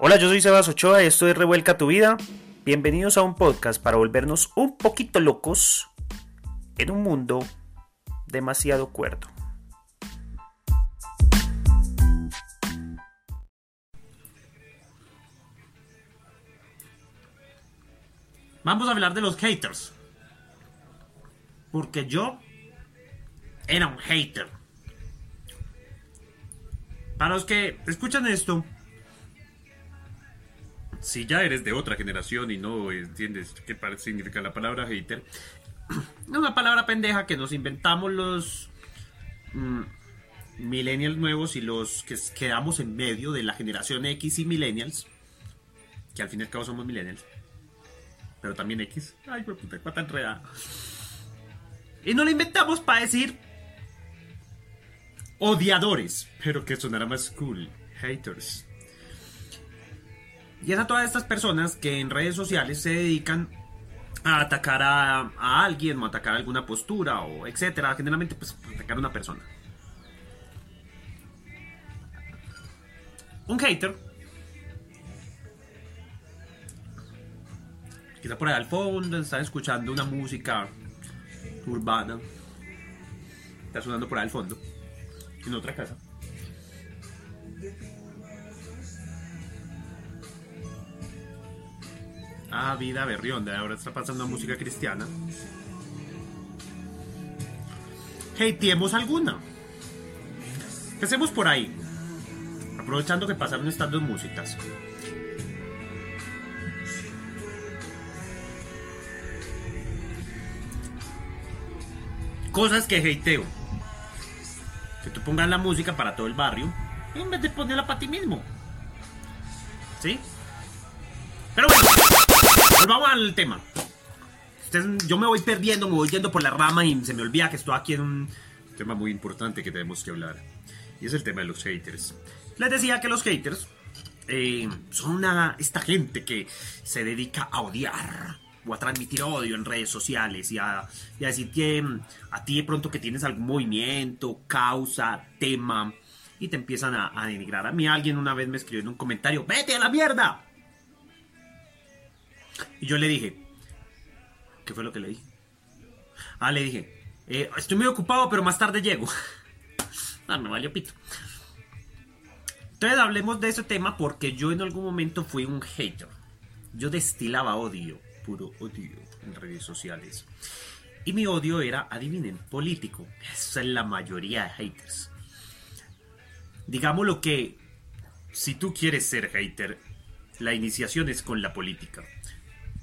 Hola, yo soy Sebas Ochoa esto es Revuelca tu vida. Bienvenidos a un podcast para volvernos un poquito locos en un mundo demasiado cuerdo. Vamos a hablar de los haters. Porque yo era un hater. Para los que escuchan esto, si ya eres de otra generación y no entiendes qué significa la palabra hater, es una palabra pendeja que nos inventamos los mm, millennials nuevos y los que quedamos en medio de la generación X y millennials, que al fin y al cabo somos millennials, pero también X. Ay, puta, cuánta enredada. Y no la inventamos para decir odiadores, pero que sonara más cool, haters. Y es a todas estas personas que en redes sociales se dedican a atacar a, alguien o atacar alguna postura o etcétera. Generalmente, pues, atacar a una persona. Un hater. Quizá por ahí al fondo están escuchando una música urbana. Está sonando por ahí al fondo. En otra casa. Ah, vida berrionda, ahora está pasando música cristiana. Hateemos alguna. Empecemos por ahí. Aprovechando que pasaron estas dos músicas. Cosas que hateo. Que tú pongas la música para todo el barrio en vez de ponerla para ti mismo. ¿Sí? Pero bueno. Volvamos al tema. Yo me voy perdiendo, me voy yendo por la rama y se me olvida que estoy aquí en un tema muy importante que tenemos que hablar. Y es el tema de los haters. Les decía que los haters eh, son una, esta gente que se dedica a odiar o a transmitir odio en redes sociales y a, decir que mm, a ti de pronto que tienes algún movimiento, causa, tema y te empiezan a, a denigrar. A mí alguien una vez me escribió en un comentario, vete a la mierda. Y yo le dije, ¿qué fue lo que le dije? Ah, le dije, eh, estoy muy ocupado, pero más tarde llego. ah, me valió pito. Entonces hablemos de ese tema porque yo en algún momento fui un hater. Yo destilaba odio, puro odio en redes sociales. Y mi odio era, adivinen, político. Esa es la mayoría de haters. Digamos lo que, si tú quieres ser hater, la iniciación es con la política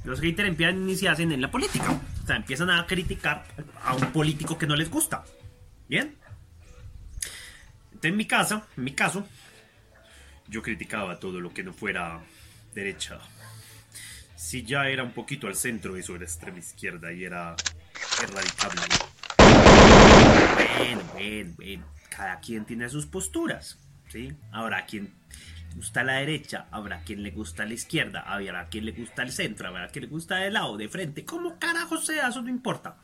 los haters empiezan a iniciarse en la política. O sea, empiezan a criticar a un político que no les gusta. ¿Bien? Entonces, en mi caso, en mi caso, yo criticaba todo lo que no fuera derecha. Si ya era un poquito al centro, eso era extrema izquierda y era erradicable. Bueno, bueno, bueno. Cada quien tiene sus posturas. ¿sí? Ahora, quien gusta la derecha, habrá quien le gusta la izquierda, habrá quien le gusta el centro, habrá quien le gusta de lado, de frente, como carajo sea, eso no importa.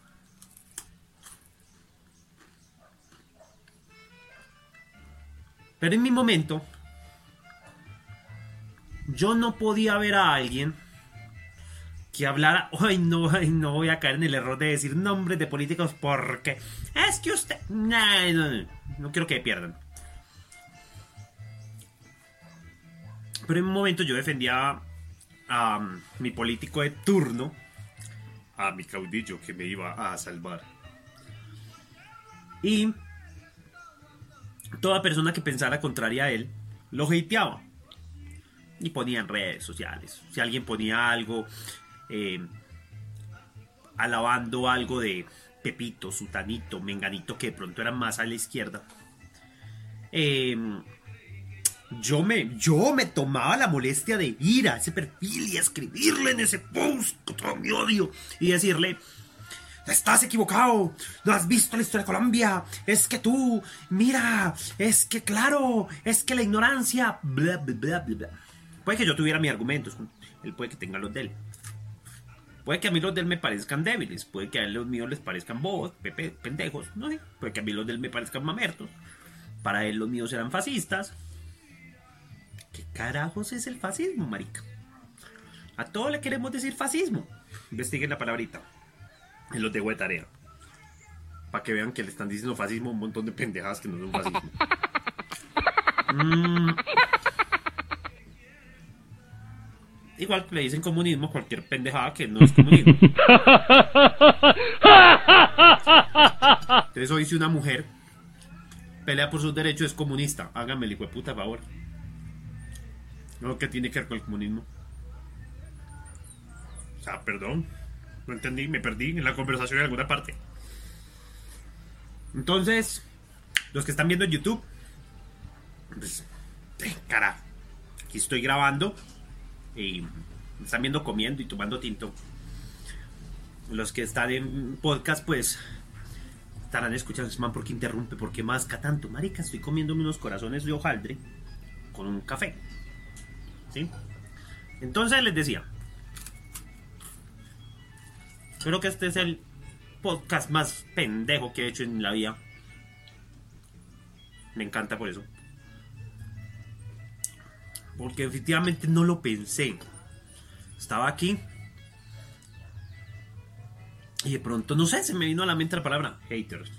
Pero en mi momento, yo no podía ver a alguien que hablara, ay no, ay no voy a caer en el error de decir nombres de políticos porque es que usted, no, no, no, no quiero que pierdan. En un momento yo defendía a um, mi político de turno, a mi caudillo que me iba a salvar. Y toda persona que pensara contraria a él, lo hateaba. Y ponía en redes sociales. Si alguien ponía algo, eh, alabando algo de Pepito, Sutanito, Menganito, que de pronto era más a la izquierda. Eh, yo me, yo me tomaba la molestia de ir a ese perfil y escribirle en ese post todo mi odio y decirle, estás equivocado, no has visto la historia de Colombia, es que tú, mira, es que claro, es que la ignorancia, bla, bla, bla, bla. Puede que yo tuviera mis argumentos, él puede que tenga los de él. Puede que a mí los de él me parezcan débiles, puede que a él los míos les parezcan bobos, pendejos, no sé, puede que a mí los de él me parezcan mamertos, para él los míos eran fascistas, carajos es el fascismo, marica? A todo le queremos decir fascismo. Investiguen la palabrita. En los de de tarea. Para que vean que le están diciendo fascismo a un montón de pendejadas que no son fascismo. Mm. Igual le dicen comunismo cualquier pendejada que no es comunismo. Entonces hoy si una mujer pelea por sus derechos es comunista, háganme el hijo de puta favor. No, ¿qué tiene que ver con el comunismo? O sea, perdón. No entendí, me perdí en la conversación en alguna parte. Entonces, los que están viendo en YouTube, pues, eh, cara, aquí estoy grabando y me están viendo comiendo y tomando tinto. Los que están en podcast, pues, estarán escuchando, man, ¿por qué interrumpe? ¿Por qué masca tanto? Marica, estoy comiéndome unos corazones de hojaldre con un café. ¿Sí? Entonces les decía, Creo que este es el podcast más pendejo que he hecho en la vida. Me encanta por eso. Porque efectivamente no lo pensé. Estaba aquí. Y de pronto, no sé, se me vino a la mente la palabra haters.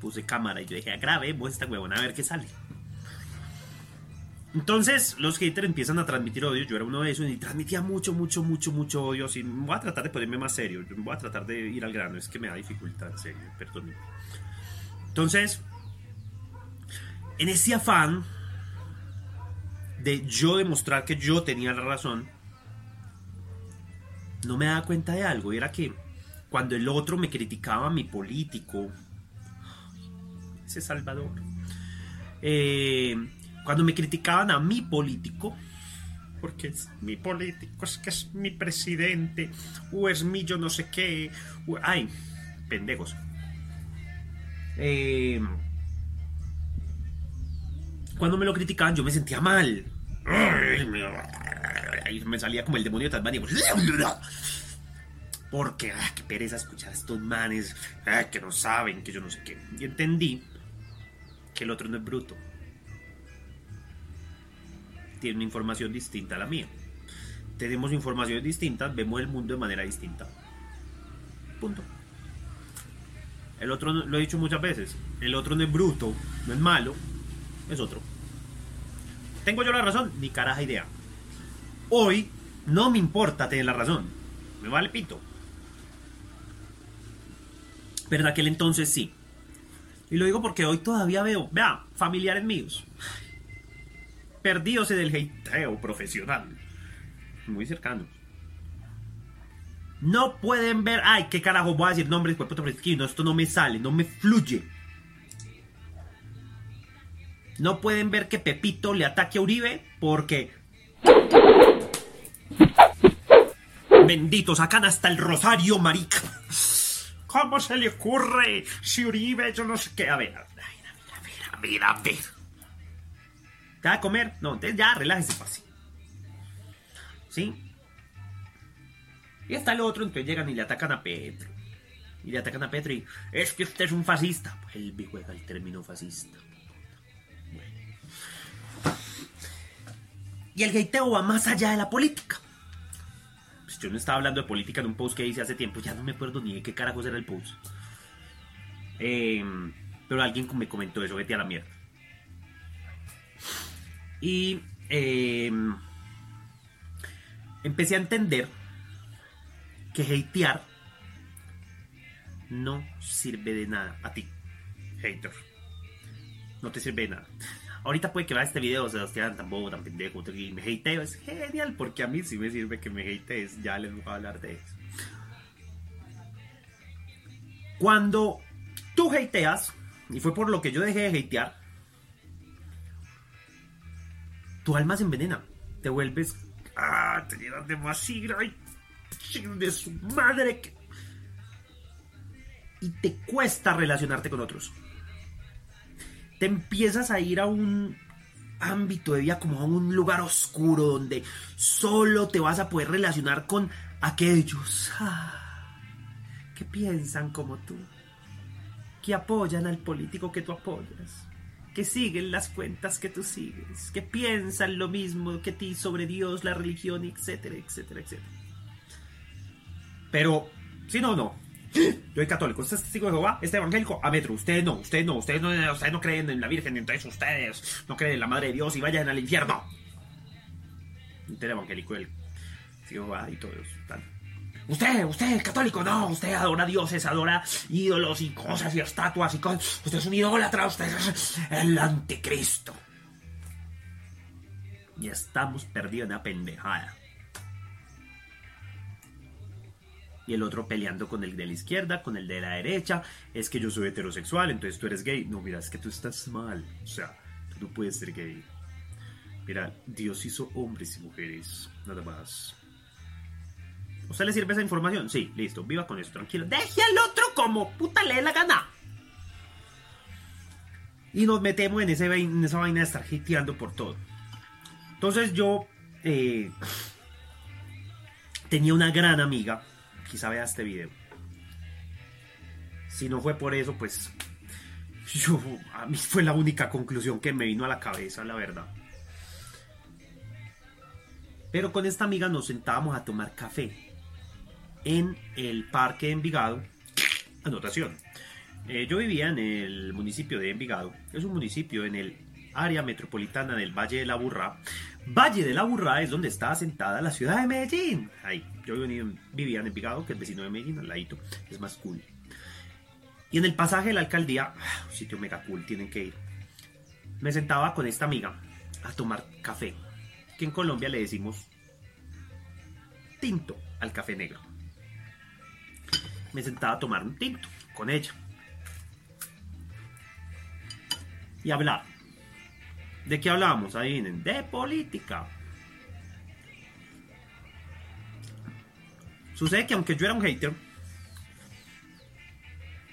Puse cámara y yo dije, grabemos esta huevona a ver qué sale. Entonces los haters empiezan a transmitir odio. Yo era uno de esos y transmitía mucho, mucho, mucho, mucho odio. Así, voy a tratar de ponerme más serio. Voy a tratar de ir al grano. Es que me da dificultad, en serio. Perdón. Entonces, en ese afán de yo demostrar que yo tenía la razón, no me daba cuenta de algo. Era que cuando el otro me criticaba mi político, ese Salvador, eh, cuando me criticaban a mi político, porque es mi político, es que es mi presidente, o es mi yo no sé qué, ay, pendejos. Eh, cuando me lo criticaban yo me sentía mal. Ahí me salía como el demonio de Tasmania. Porque, qué pereza escuchar a estos manes que no saben, que yo no sé qué. Y entendí que el otro no es bruto tiene una información distinta a la mía. Tenemos informaciones distintas, vemos el mundo de manera distinta. Punto. El otro, lo he dicho muchas veces, el otro no es bruto, no es malo, es otro. ¿Tengo yo la razón? Ni caraja idea. Hoy no me importa tener la razón. Me vale pito. Pero en aquel entonces sí. Y lo digo porque hoy todavía veo, vea, familiares míos perdidos en el hateo profesional. Muy cercanos. No pueden ver. Ay, qué carajo voy a decir nombres, pues puto no, esto no me sale, no me fluye. No pueden ver que Pepito le ataque a Uribe porque. Bendito, sacan hasta el rosario, marica. ¿Cómo se le ocurre? Si Uribe, yo no sé qué. A ver, a ver, a ver, a ver, a ver. ¿Te va a comer? No, entonces ya relájese, fácil. ¿Sí? Y está el otro, entonces llegan y le atacan a Petro. Y le atacan a Petro y es que usted es un fascista. Pues él juega el término fascista. Y el gateo va más allá de la política. Pues yo no estaba hablando de política en un post que hice hace tiempo, ya no me acuerdo ni de qué carajos era el post. Em, pero alguien me comentó eso, vete a la mierda. Y em, empecé a entender que hatear no sirve de nada a ti, hater. No te sirve de nada. Ahorita puede que vea este video, Sebastián, tan bobo, tan pendejo, y me hateo. Es genial, porque a mí sí me sirve que me hatees. Ya les voy a hablar de eso. Cuando tú hateas, y fue por lo que yo dejé de hatear, tu alma se envenena. Te vuelves. ¡Ah! Te llenas de vacío. ¡Ay! De su madre. Y te cuesta relacionarte con otros. Te empiezas a ir a un ámbito de vida como a un lugar oscuro donde solo te vas a poder relacionar con aquellos ah, que piensan como tú, que apoyan al político que tú apoyas que siguen las cuentas que tú sigues, que piensan lo mismo que ti sobre Dios, la religión, etcétera, etcétera, etcétera. Pero, si no, no. Yo soy católico, usted es testigo de Jehová, este evangélico, a metro, usted no, usted no, usted no, creen en la Virgen, entonces ustedes no creen en la Madre de Dios y vayan al infierno. El evangélico, el testigo de Jehová y todo eso. Tal. Usted, usted, católico, no, usted adora dioses, adora ídolos y cosas y estatuas y cosas. Usted es un idólatra, usted es el anticristo. Y estamos perdidos en una pendejada. Y el otro peleando con el de la izquierda, con el de la derecha. Es que yo soy heterosexual, entonces tú eres gay. No, mira, es que tú estás mal. O sea, tú no puedes ser gay. Mira, Dios hizo hombres y mujeres, nada más. ¿Usted le sirve esa información? Sí, listo, viva con eso, tranquilo. Deje al otro como puta le dé la gana. Y nos metemos en, esa vaina de estar hiteando por todo. Entonces yo eh, tenía una gran amiga, quizá vea este video. Si no fue por eso, pues a mí fue la única conclusión que me vino a la cabeza, la verdad. Pero con esta amiga nos sentábamos a tomar café en el parque de Envigado. Anotación. Eh, yo vivía en el municipio de Envigado. Es un municipio en el área metropolitana del Valle de la Burrá. Valle de la Burrá es donde está asentada la ciudad de Medellín. Ahí, yo vivía en Envigado, que es vecino de Medellín, al ladito. Es más cool. Y en el pasaje de la alcaldía, ah, sitio mega cool, tienen que ir. Me sentaba con esta amiga a tomar café, que en Colombia le decimos tinto al café negro me sentaba a tomar un tinto con ella. Y hablar. ¿De qué hablábamos? Adivinen. De política. Sucede que aunque yo era un hater,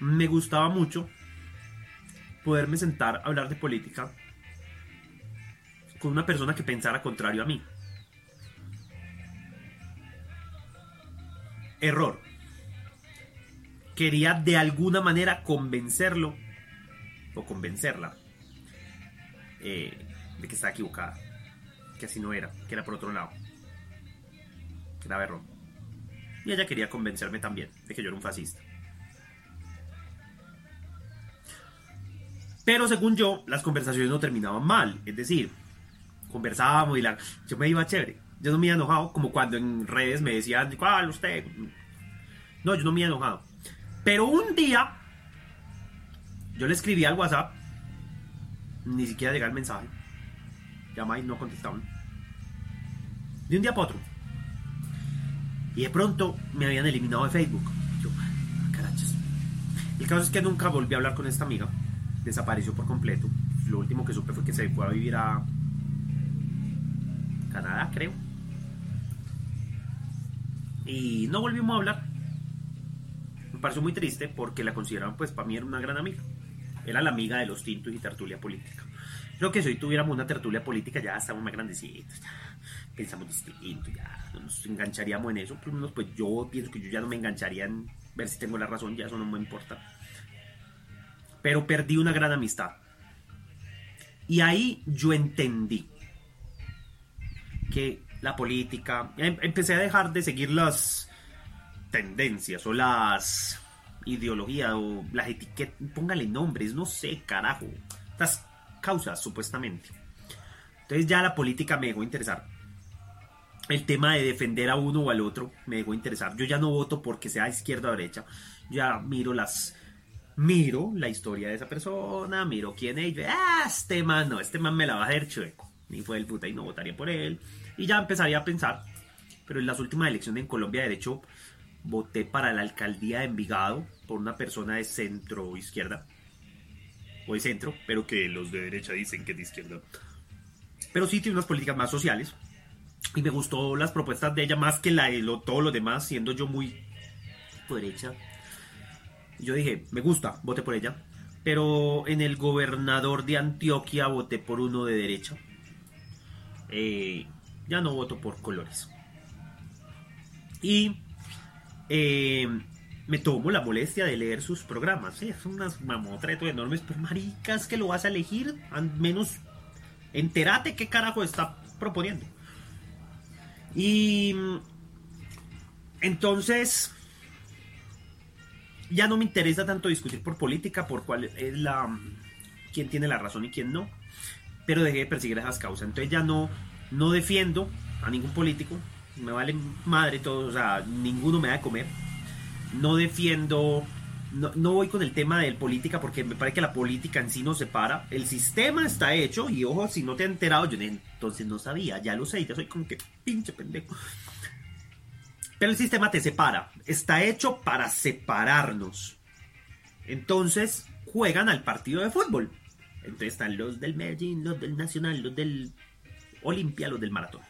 me gustaba mucho poderme sentar a hablar de política con una persona que pensara contrario a mí. Error quería de alguna manera convencerlo o convencerla eh, de que estaba equivocada, que así no era, que era por otro lado. Grave error. Y ella quería convencerme también de que yo era un fascista. Pero según yo, las conversaciones no terminaban mal. Es decir, conversábamos y la, yo me iba chévere. Yo no me iba enojado como cuando en redes me decían, ¿cuál usted? No, yo no me iba enojado. Pero un día, yo le escribí al WhatsApp, ni siquiera llega el mensaje. Llama y no contestaban. De un día para otro. Y de pronto me habían eliminado de Facebook. Yo, carachas. El caso es que nunca volví a hablar con esta amiga. Desapareció por completo. Lo último que supe fue que se fue a vivir a Canadá, creo. Y no volvimos a hablar me pareció muy triste porque la consideraban, pues para mí era una gran amiga. Era la amiga de los tintos y tertulia política. Creo que si hoy tuviéramos una tertulia política ya estamos más grandecitos, pensamos distinto, ya nos engancharíamos en eso. Por lo menos pues yo pienso que yo ya no me engancharía en ver si tengo la razón, ya eso no me importa. Pero perdí una gran amistad. Y ahí yo entendí que la política, em, empecé a dejar de seguir las tendencias o las ideologías o las etiquetas, póngale nombres, no sé, carajo, estas causas supuestamente. Entonces ya la política me dejó interesar. El tema de defender a uno o al otro me dejó interesar. Yo ya no voto porque sea izquierda o derecha. Ya miro las miro la historia de esa persona, miro quién es, ah, este man no, este man me la va a hacer chueco. Ni fue el puta y no votaría por él. Y ya empezaría a pensar. Pero en las últimas elecciones en Colombia, de hecho, voté para la alcaldía de Envigado por una persona de centro izquierda o de centro, pero que los de derecha dicen que es de izquierda. Pero sí tiene unas políticas más sociales y me gustó las propuestas de ella más que la de lo, todo lo demás, siendo yo muy derecha. Yo dije, me gusta, voté por ella. Pero en el gobernador de Antioquia voté por uno de derecha. Eh, ya no voto por colores. Y eh, me tomo la molestia de leer sus programas. Sí, son unas mamotretos enormes, pero maricas que lo vas a elegir, al menos entérate qué carajo está proponiendo. Y entonces ya no me interesa tanto discutir por política, por cuál es la quién tiene la razón y quién no, pero dejé de perseguir esas causas. Entonces ya no no defiendo a ningún político, me vale madre todo, o sea, ninguno me da de comer. No defiendo no, no, voy con el tema de política porque me parece que la política en sí no separa. El sistema está hecho y ojo, si no te he enterado, yo entonces no sabía, ya lo sé, ya soy como que pinche pendejo. Pero el sistema te separa, está hecho para separarnos. Entonces juegan al partido de fútbol. Entonces están los del Medellín, los del Nacional, los del Olimpia, los del Maratón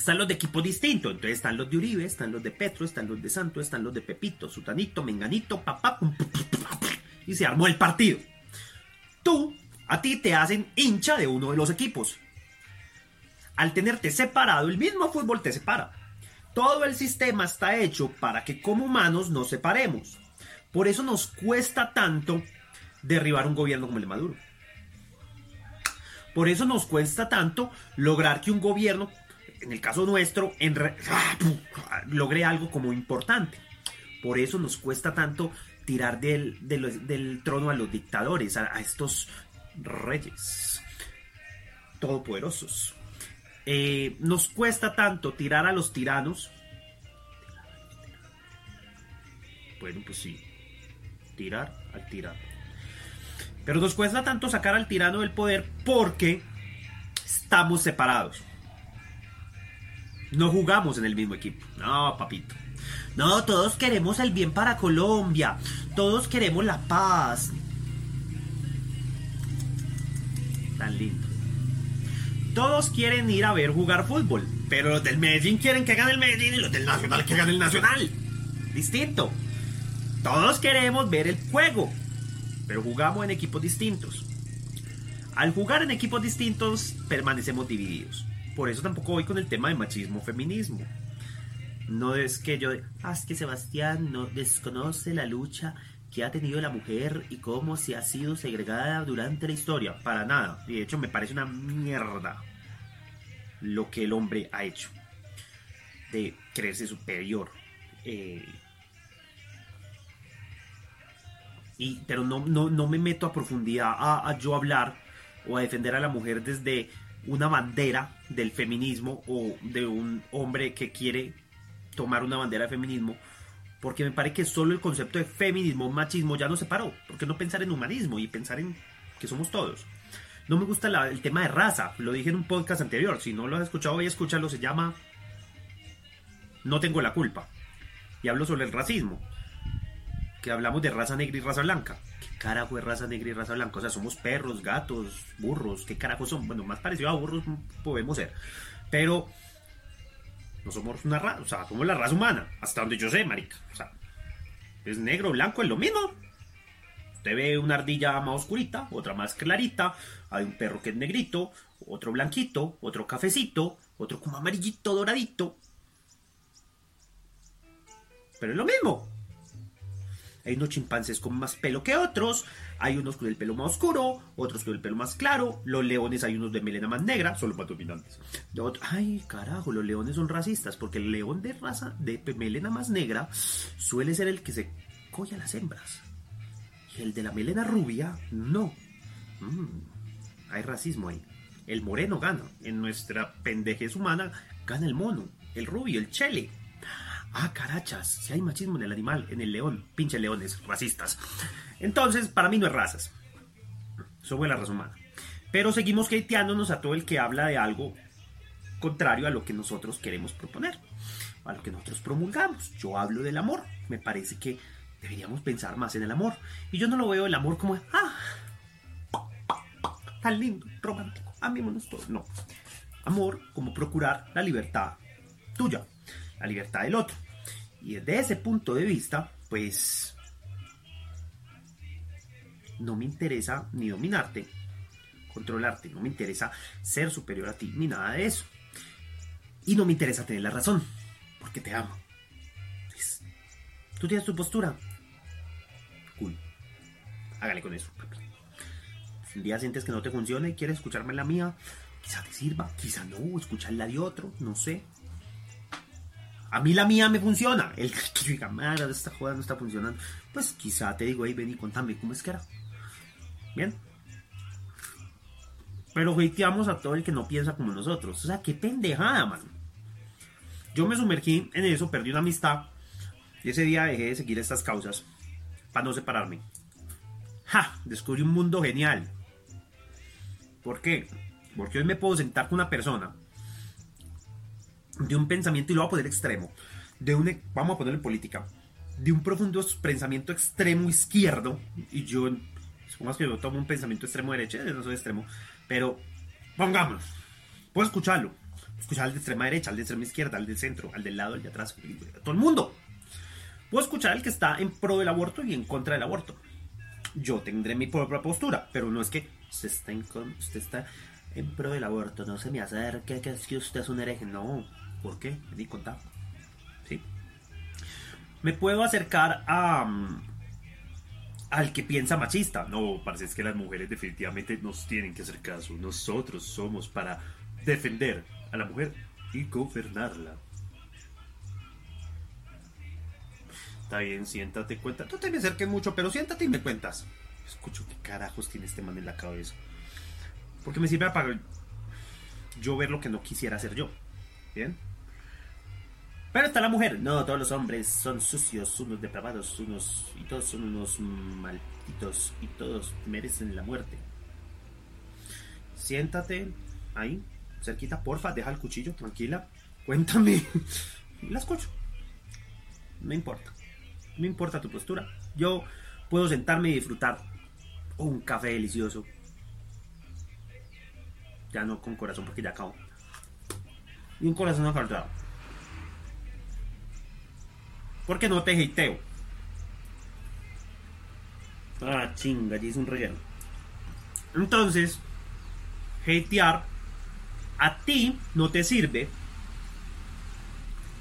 están los de equipo distinto. Entonces están los de Uribe, están los de Petro, están los de Santo, están los de Pepito, Sutanito, Menganito, papá, y se armó el partido. Tú, a ti te hacen hincha de uno de los equipos. Al tenerte separado, el mismo fútbol te separa. Todo el sistema está hecho para que como humanos nos separemos. Por eso nos cuesta tanto derribar un gobierno como el de Maduro. Por eso nos cuesta tanto lograr que un gobierno en el caso nuestro, en logré algo como importante. Por eso nos cuesta tanto tirar del, trono a los dictadores, a, estos reyes todopoderosos. Eh, nos cuesta tanto tirar a los tiranos. Bueno, pues sí, tirar al tirano. Pero nos cuesta tanto sacar al tirano del poder porque estamos separados. No jugamos en el mismo equipo. No, papito. No, todos queremos el bien para Colombia. Todos queremos la paz. Tan lindo. Todos quieren ir a ver jugar fútbol. Pero los del Medellín quieren que gane el Medellín y los del Nacional que gane el Nacional. Distinto. Todos queremos ver el juego. Pero jugamos en equipos distintos. Al jugar en equipos distintos, permanecemos divididos. Por eso tampoco voy con el tema de machismo feminismo. No es que yo, ah, es que Sebastián no desconoce la lucha que ha tenido la mujer y cómo se ha sido segregada durante la historia. Para nada. Y de hecho me parece una mierda lo que el hombre ha hecho. De creerse superior. Eh, y, pero no, no, me meto a profundidad a yo hablar o a defender a la mujer desde una bandera del feminismo o de un hombre que quiere tomar una bandera de feminismo, porque me parece que solo el concepto de feminismo, machismo ya no se paró. ¿Por qué no pensar en humanismo y pensar en que somos todos? No me gusta el tema de raza, lo dije en un podcast anterior, si no lo has escuchado, voy a se llama No tengo la culpa. Y hablo sobre el racismo, que hablamos de raza negra y raza blanca carajo es raza negra y raza blanca? O sea, somos perros, gatos, burros, ¿qué carajo son? Bueno, más parecido a burros podemos ser. Pero no somos una raza, o sea, somos la raza humana, hasta donde yo sé, marica. O sea, es negro, blanco, es lo mismo. Usted ve una ardilla más oscurita, otra más clarita, hay un perro que es negrito, otro blanquito, otro cafecito, otro como amarillito, doradito. Pero es lo mismo. Hay unos chimpancés con más pelo que otros, hay unos con el pelo más oscuro, otros con el pelo más claro, los leones hay unos de melena más negra, son los más dominantes. Ay, carajo, los leones son racistas, porque el león de raza de melena más negra suele ser el que se colla las hembras. Y el de la melena rubia, no. Mm, hay racismo ahí. El moreno gana. En nuestra pendejez humana gana el mono, el rubio, el chele. Ah, carachas, si hay machismo en el animal, en el león, pinche leones, racistas. Entonces, para mí no es razas. Eso la raza humana. Pero seguimos hateándonos a todo el que habla de algo contrario a lo que nosotros queremos proponer, a lo que nosotros promulgamos. Yo hablo del amor. Me parece que deberíamos pensar más en el amor. Y yo no lo veo el amor como, ah, tan lindo, romántico, amémonos todos. No. Amor como procurar la libertad tuya, la libertad del otro. Y desde ese punto de vista, pues no me interesa ni dominarte, controlarte, no me interesa ser superior a ti, ni nada de eso. Y no me interesa tener la razón, porque te amo. Tú tienes tu postura. Cool. Hágale con eso. Si un día sientes que no te funciona y quieres escucharme la mía, quizá te sirva, quizá no, escuchar la de otro, no sé. A mí la mía me funciona. El que diga, madre, esta joda no está funcionando. Pues quizá te digo, ahí ven y contame cómo es que era. Bien. Pero hateamos a todo el que no piensa como nosotros. O sea, qué pendejada, man. Yo me sumergí en eso, perdí una amistad. Y ese día dejé de seguir estas causas. Para no separarme. ¡Ja! Descubrí un mundo genial. ¿Por qué? Porque hoy me puedo sentar con una persona de un pensamiento, y lo voy a poner extremo, de un, vamos a ponerlo en política, de un profundo pensamiento extremo izquierdo, y yo, supongamos que yo tomo un pensamiento extremo derecha, yo no soy extremo, pero pongamos, puedo escucharlo, escuchar al de extrema derecha, al de extrema izquierda, al del centro, al del lado, al de atrás, todo el mundo. Puedo escuchar al que está en pro del aborto y en contra del aborto. Yo tendré mi propia postura, pero no es que usted está en, usted está en pro del aborto, no se me acerque, que es que usted es un hereje. No, ¿por qué? Di cuenta. ¿Sí? Me puedo acercar a, mm, al que piensa machista. No, parece que las mujeres definitivamente nos tienen que hacer caso. Nosotros somos para defender a la mujer y gobernarla. Está bien, siéntate, cuenta. No te me acerques mucho, pero siéntate y me cuentas. Escucho qué carajos tiene este man en la cabeza. Porque me sirve para yo ver lo que no quisiera hacer yo. ¿Bien? Pero está la mujer. No, todos los hombres son sucios, unos depravados, unos. y todos son unos malditos y todos merecen la muerte. Siéntate ahí, cerquita, porfa, deja el cuchillo, tranquila. Cuéntame. La escucho. No importa. No importa tu postura. Yo puedo sentarme y disfrutar un café delicioso. Ya no con corazón porque ya acabo. Y un corazón afaltado. Porque no te hateo. Ah, chinga, ya hice un relleno. Entonces, hatear a ti no te sirve.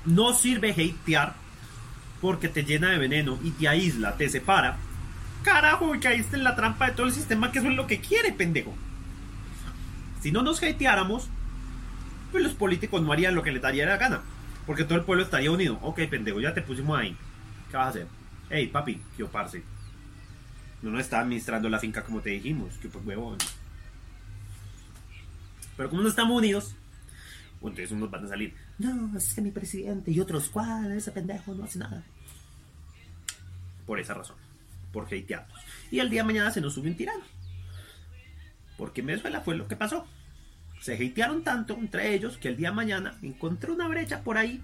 No sirve hatear porque te llena de veneno y te aísla, te separa. Carajo, y caíste en la trampa de todo el sistema que eso es lo que quiere, pendejo. Si no nos hateáramos, pues los políticos no harían lo que les daría la gana. Porque todo el pueblo estaría unido. Ok, pendejo, ya te pusimos ahí. ¿Qué vas a hacer? Hey, papi, que parce. No nos está administrando la finca como te dijimos. Que pues huevón. Pero como no estamos unidos, entonces unos van a salir. No, es que mi presidente y otros, ¿cuál? Ese pendejo no hace nada. Por esa razón. Por hatearnos. Y el día de mañana se nos sube un tirano. Porque en Venezuela fue lo que pasó. Se hatearon tanto entre ellos que el día de mañana encontré una brecha por ahí.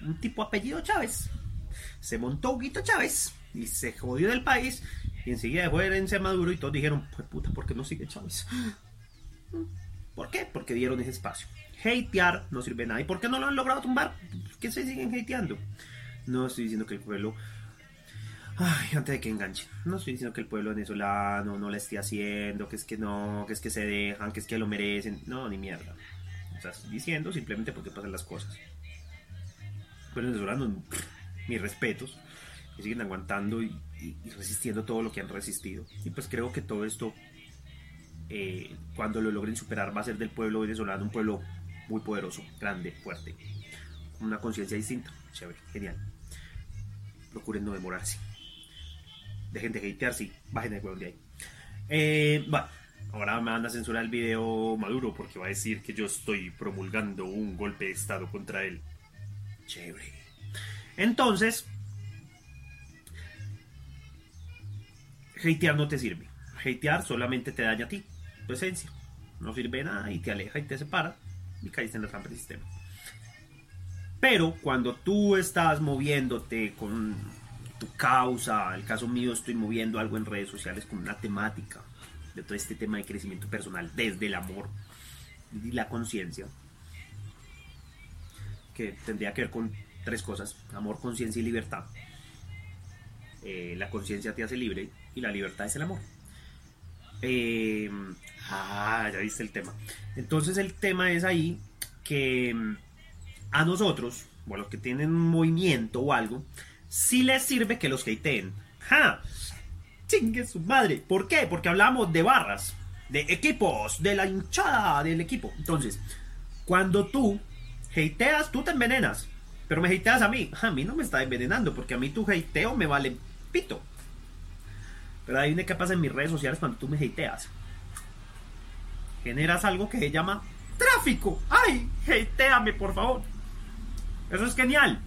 Un tipo apellido Chávez. Se montó Huguito Chávez y se jodió del país. Y enseguida dejó de herencia Maduro y todos dijeron, pues puta, ¿por qué no sigue Chávez? ¿Por qué? Porque dieron ese espacio. Hatear no sirve nada. ¿Y por qué no lo han logrado tumbar? ¿Qué se siguen hateando? No estoy diciendo que el pueblo Ay, antes de que enganche. No estoy diciendo que el pueblo venezolano no le esté haciendo, que es que no, que es que se dejan, que es que lo merecen. No, ni mierda. O sea, estoy diciendo simplemente porque pasan las cosas. El pueblo venezolano, mis respetos, que siguen aguantando y, resistiendo todo lo que han resistido. Y pues creo que todo esto, eh, cuando lo logren superar, va a ser del pueblo venezolano un pueblo muy poderoso, grande, fuerte, una conciencia distinta. Chévere, genial. Procuren no demorarse de hatear, sí, bajen el huevo de ahí. Eh, bueno, ahora me van a censurar el video Maduro porque va a decir que yo estoy promulgando un golpe de Estado contra él. Chévere. Entonces, hatear no te sirve. Hatear solamente te daña a ti, tu esencia. No sirve nada y te aleja y te separa y caíste en la trampa del sistema. Pero cuando tú estás moviéndote con tu causa, el caso mío estoy moviendo algo en redes sociales con una temática de todo este tema de crecimiento personal desde el amor y la conciencia, que tendría que ver con tres cosas, amor, conciencia y libertad. Eh, la conciencia te hace libre y la libertad es el amor. Eh, ah, ya viste el tema. Entonces el tema es ahí que mm, a nosotros, o a los que tienen movimiento o algo, sí les sirve que los hateen. ¡Ja! Chingue su madre. ¿Por qué? Porque hablamos de barras, de equipos, de la hinchada del equipo. Entonces, cuando tú hateas, tú te envenenas. Pero me hateas a mí. A mí no me está envenenando porque a mí tu hateo me vale pito. Pero ahí qué pasa en mis redes sociales cuando tú me hateas. Generas algo que se llama tráfico. ¡Ay! Hateame, por favor. Eso es genial.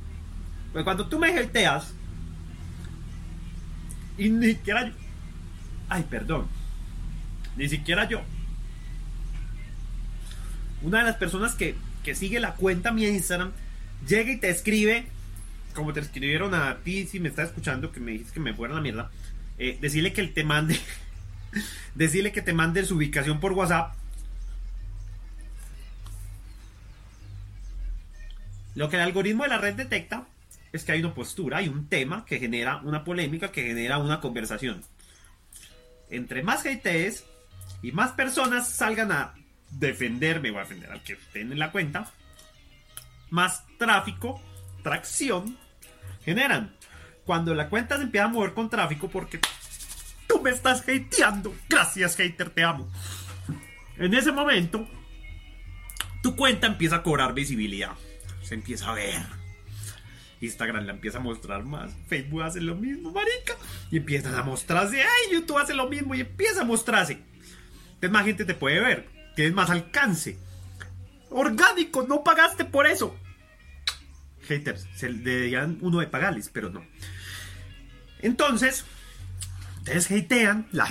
Pues cuando tú me hateas, y ni siquiera yo. Ay, perdón. Ni siquiera yo. Una de las personas que, que sigue la cuenta mi Instagram llega y te escribe, como te escribieron a ti, si me estás escuchando, que me dices que me fuera la mierda, eh, decirle que te mande, decirle que te mande su ubicación por WhatsApp. Lo que el algoritmo de la red detecta es que hay una postura, hay un tema que genera una polémica, que genera una conversación. Entre más hatees y más personas salgan a defenderme o a defender al que estén en la cuenta, más tráfico, tracción generan. Cuando la cuenta se empieza a mover con tráfico porque tú me estás hateando. Gracias, hater, te amo. En ese momento, tu cuenta empieza a cobrar visibilidad. Se empieza a ver. Instagram la empieza a mostrar más. Facebook hace lo mismo, marica. Y empiezan a mostrarse. Ay, YouTube hace lo mismo y empieza a mostrarse. Entonces más gente te puede ver. Tienes más alcance. Orgánico, no pagaste por eso. Haters, se deberían uno de pagarles, pero no. Entonces, ustedes hatean, la,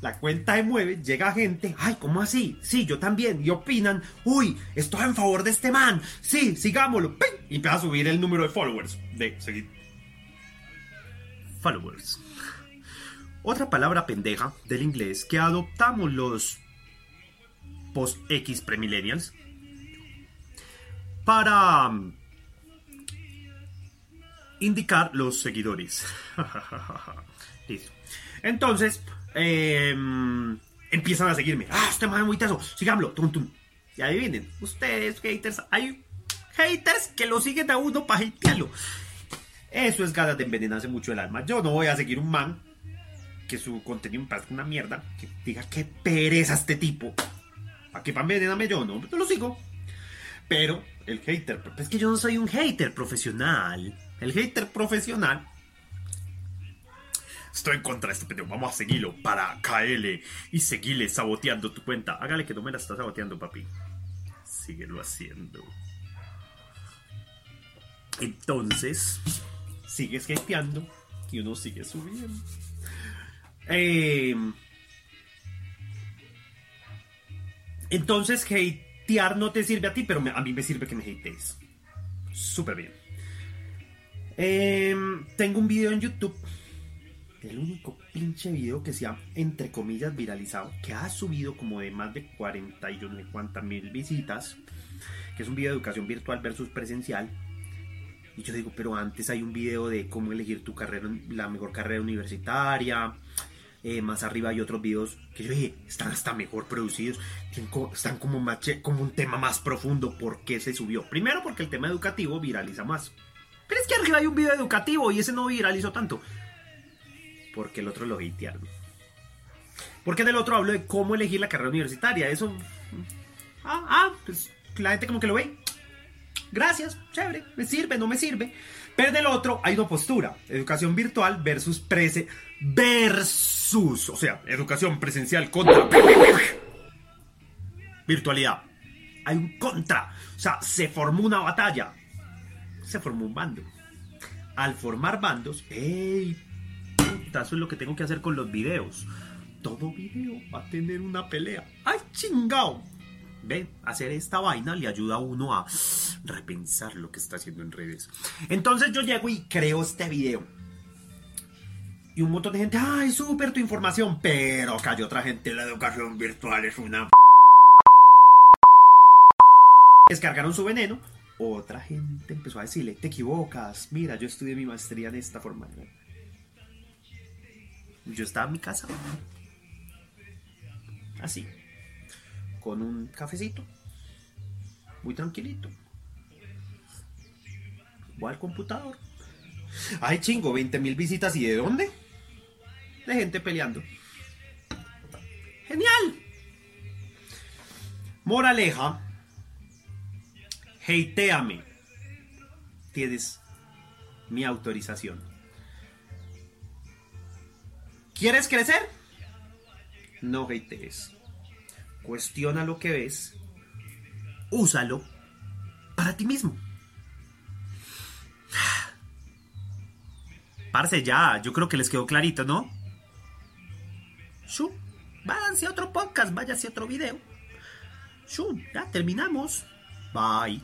la cuenta se mueve, llega gente, ay, ¿cómo así? Sí, yo también, y opinan, uy, estoy en favor de este man, sí, sigámoslo, y empieza a subir el número de followers, de seguir. Followers. Otra palabra pendeja del inglés que adoptamos los post-X premillennials para um, indicar los seguidores. Listo. Entonces, eh, empiezan a seguirme. Ah, este man es muy teso. Sigámoslo. Tum, tum. Y adivinen, ustedes, haters, hay haters que lo siguen a uno para hatearlo. Eso es ganas de envenenarse mucho el alma. Yo no voy a seguir un man que su contenido me parezca una mierda. Que diga qué pereza este tipo. ¿Para qué para envenenarme yo? No, no lo sigo. Pero el hater, es que yo no soy un hater profesional. El hater profesional. Estoy en contra de este pendejo. Vamos a seguirlo para caerle y seguirle saboteando tu cuenta. Hágale que no me la está saboteando, papi. Síguelo haciendo. Entonces, sigues hateando y uno sigue subiendo. Eh, entonces, hatear no te sirve a ti, pero me- a mí me sirve que me hatees. Súper bien. Eh, tengo un video en YouTube. El único pinche video que se ha, entre comillas, viralizado. Que ha subido como de más de 40 y yo no sé cuántas mil visitas. Que es un video de educación virtual versus presencial. Y yo digo, pero antes hay un video de cómo elegir tu carrera, la mejor carrera universitaria. Eh, más arriba hay otros videos que yo dije, están hasta mejor producidos. Están como, como un tema más profundo. ¿Por qué se subió? Primero porque el tema educativo viraliza más. Pero es que arriba hay un video educativo y ese no viralizó tanto. Porque el otro lo hatearon. Porque en el otro hablo de cómo elegir la carrera universitaria. Eso. Ah, ah, pues la gente como que lo ve. Gracias, chévere, me sirve, no me sirve. Pero en el otro hay una postura. Educación virtual versus prese. Versus. O sea, educación presencial contra. Virtualidad. Hay un contra. O sea, se formó una batalla. Se formó un bando. Al formar bandos, ¡ey! Eso es lo que tengo que hacer con los videos. Todo video va a tener una pelea. ¡Ay, chingao! Ve, hacer esta vaina le ayuda a uno a repensar lo que está haciendo en redes. Entonces yo llego y creo este video. Y un montón de gente, ¡ay, súper tu información! Pero cayó otra gente, la educación virtual es una... Descargaron su veneno. Otra gente empezó a decirle, te equivocas, mira, yo estudié mi maestría en esta forma. Yo estaba en mi casa. Así. Con un cafecito. Muy tranquilito. Voy al computador. Ay, chingo, 20 mil visitas. ¿Y de dónde? De gente peleando. Genial. Moraleja. Hateame. Tienes mi autorización. ¿Quieres crecer? No hatees. Cuestiona lo que ves. Úsalo para ti mismo. Parce, ya, yo creo que les quedó clarito, ¿no? Shu, váyanse a otro podcast, váyanse a otro video. Shu, ya terminamos. Bye.